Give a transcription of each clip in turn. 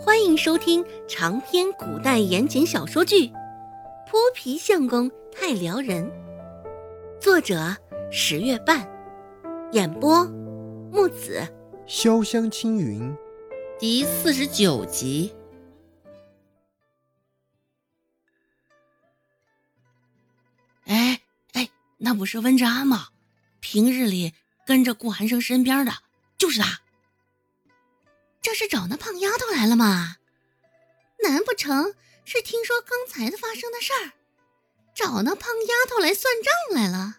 欢迎收听长篇古代言情小说剧《泼皮相公太撩人》，作者十月半，演播木子潇湘青云，第四十九集。哎哎，那不是温之安吗？平日里跟着顾寒生身边的就是他。这是找那胖丫头来了吗？难不成是听说刚才的发生的事儿，找那胖丫头来算账来了？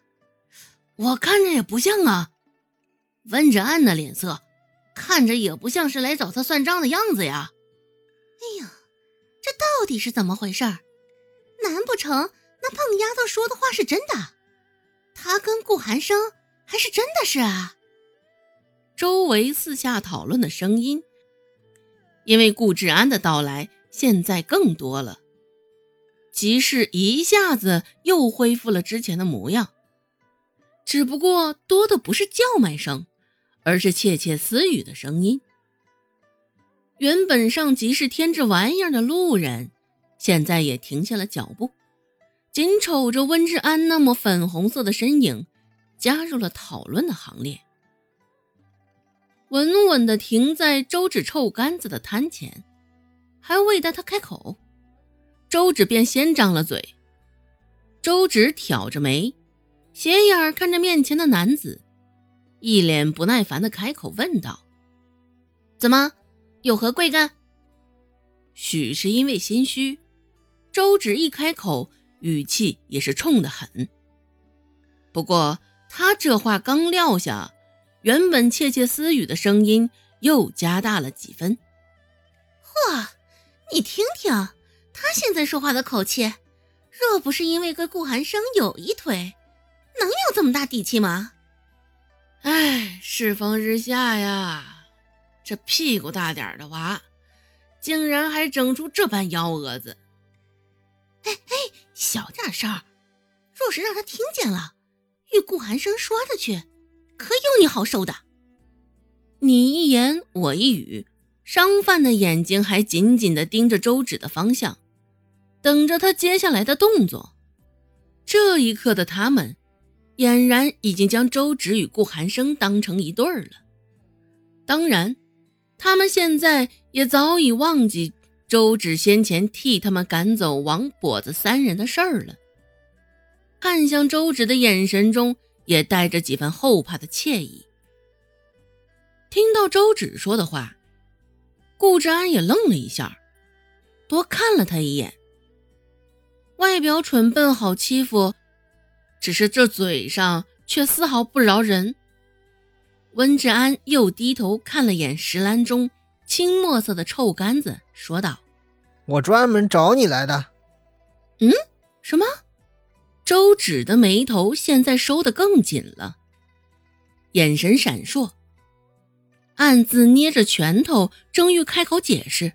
我看着也不像啊。温着安的脸色，看着也不像是来找他算账的样子呀。哎呀，这到底是怎么回事？难不成那胖丫头说的话是真的？她跟顾寒生还是真的是啊？周围四下讨论的声音。因为顾志安的到来，现在更多了。集市一下子又恢复了之前的模样，只不过多的不是叫卖声，而是窃窃私语的声音。原本上集市添置玩意儿的路人，现在也停下了脚步，紧瞅着温志安那抹粉红色的身影，加入了讨论的行列。稳稳地停在周芷臭干子的摊前，还未待他开口，周芷便先张了嘴。周芷挑着眉，斜眼看着面前的男子，一脸不耐烦地开口问道：“怎么，有何贵干？”许是因为心虚，周芷一开口，语气也是冲得很。不过他这话刚撂下。原本窃窃私语的声音又加大了几分。嚯，你听听他现在说话的口气，若不是因为跟顾寒生有一腿，能有这么大底气吗？哎，世风日下呀，这屁股大点的娃，竟然还整出这般幺蛾子！哎哎，小点声，若是让他听见了，与顾寒生说的去。可有你好受的！你一言我一语，商贩的眼睛还紧紧地盯着周芷的方向，等着他接下来的动作。这一刻的他们，俨然已经将周芷与顾寒生当成一对儿了。当然，他们现在也早已忘记周芷先前替他们赶走王跛子三人的事儿了。看向周芷的眼神中。也带着几分后怕的惬意。听到周芷说的话，顾志安也愣了一下，多看了他一眼。外表蠢笨好欺负，只是这嘴上却丝毫不饶人。温志安又低头看了眼石篮中青墨色的臭干子，说道：“我专门找你来的。”嗯？什么？周芷的眉头现在收得更紧了，眼神闪烁，暗自捏着拳头，正欲开口解释，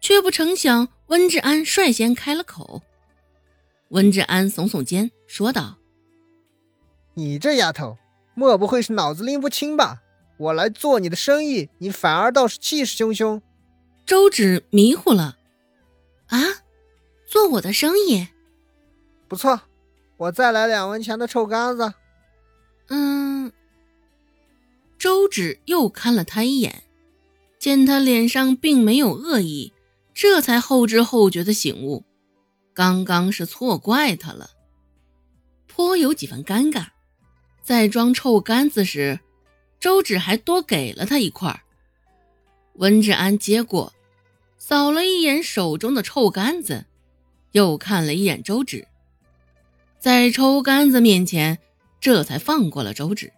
却不成想温志安率先开了口。温志安耸耸肩，说道：“你这丫头，莫不会是脑子拎不清吧？我来做你的生意，你反而倒是气势汹汹。”周芷迷糊了，啊，做我的生意？不错。我再来两文钱的臭干子。嗯，周芷又看了他一眼，见他脸上并没有恶意，这才后知后觉的醒悟，刚刚是错怪他了，颇有几分尴尬。在装臭干子时，周芷还多给了他一块。温志安接过，扫了一眼手中的臭干子，又看了一眼周芷。在抽杆子面前，这才放过了周芷。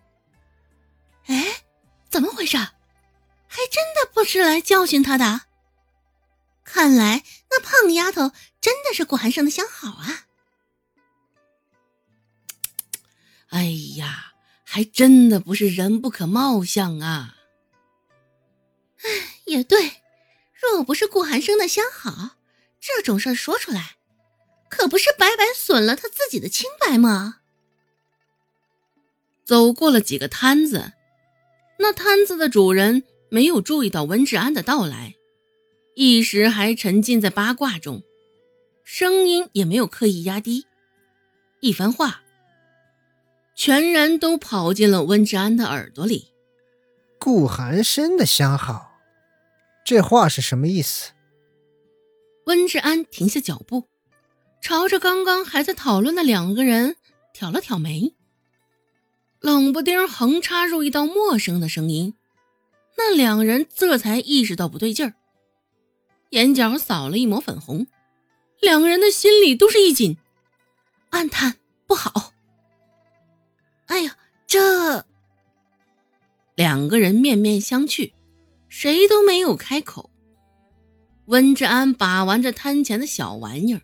哎，怎么回事？还真的不是来教训他的。看来那胖丫头真的是顾寒生的相好啊！哎呀，还真的不是人不可貌相啊！哎，也对，若不是顾寒生的相好，这种事说出来。可不是白白损了他自己的清白吗？走过了几个摊子，那摊子的主人没有注意到温志安的到来，一时还沉浸在八卦中，声音也没有刻意压低。一番话，全然都跑进了温志安的耳朵里。顾寒生的相好，这话是什么意思？温志安停下脚步，朝着刚刚还在讨论的两个人挑了挑眉。冷不丁横插入一道陌生的声音，那两人这才意识到不对劲儿，眼角扫了一抹粉红，两个人的心里都是一紧，暗叹不好。哎呀，这……两个人面面相觑，谁都没有开口。温志安把玩着摊前的小玩意儿，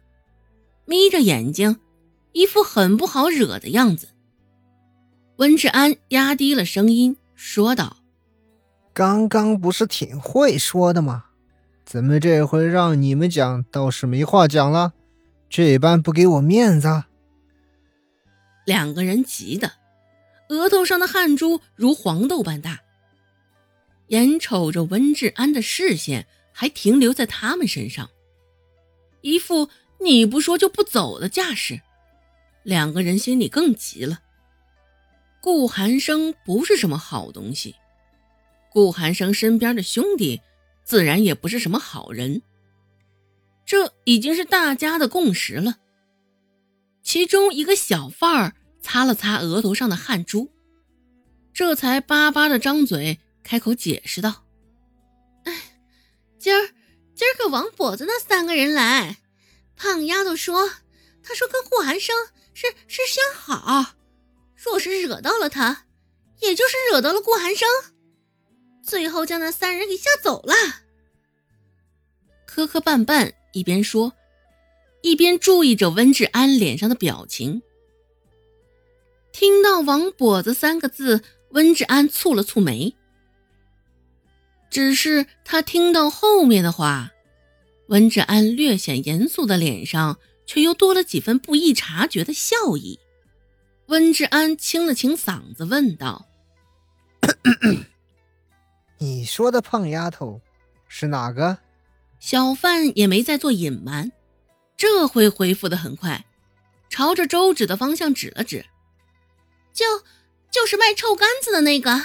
眯着眼睛，一副很不好惹的样子。温志安压低了声音说道：“刚刚不是挺会说的吗？怎么这回让你们讲倒是没话讲了？这般不给我面子？”两个人急的，额头上的汗珠如黄豆般大，眼瞅着温志安的视线。还停留在他们身上，一副你不说就不走的架势。两个人心里更急了。顾寒生不是什么好东西，顾寒生身边的兄弟自然也不是什么好人。这已经是大家的共识了。其中一个小贩儿擦了擦额头上的汗珠，这才巴巴的张嘴开口解释道。哎今儿今儿个王跛子那三个人来，胖丫头说，她说跟顾寒生是是相好，若是惹到了他，也就是惹到了顾寒生，最后将那三人给吓走了。磕磕绊绊，一边说，一边注意着温志安脸上的表情。听到“王跛子”三个字，温志安蹙了蹙眉。只是他听到后面的话，温志安略显严肃的脸上却又多了几分不易察觉的笑意。温志安清了清嗓子，问道：“你说的胖丫头是哪个？”小贩也没再做隐瞒，这回回复的很快，朝着周芷的方向指了指：“就就是卖臭干子的那个。”